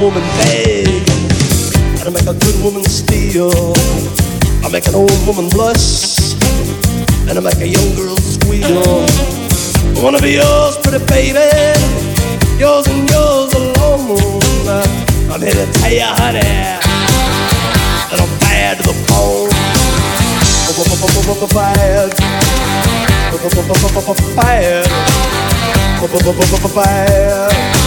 woman beg. I make a good woman steal. I make an old woman blush. And I make a young girl squeal. I wanna be yours, pretty baby. Yours and yours alone. I'm here to tell you, honey, that I'm bad to the bone. Bad. Bad. Bad.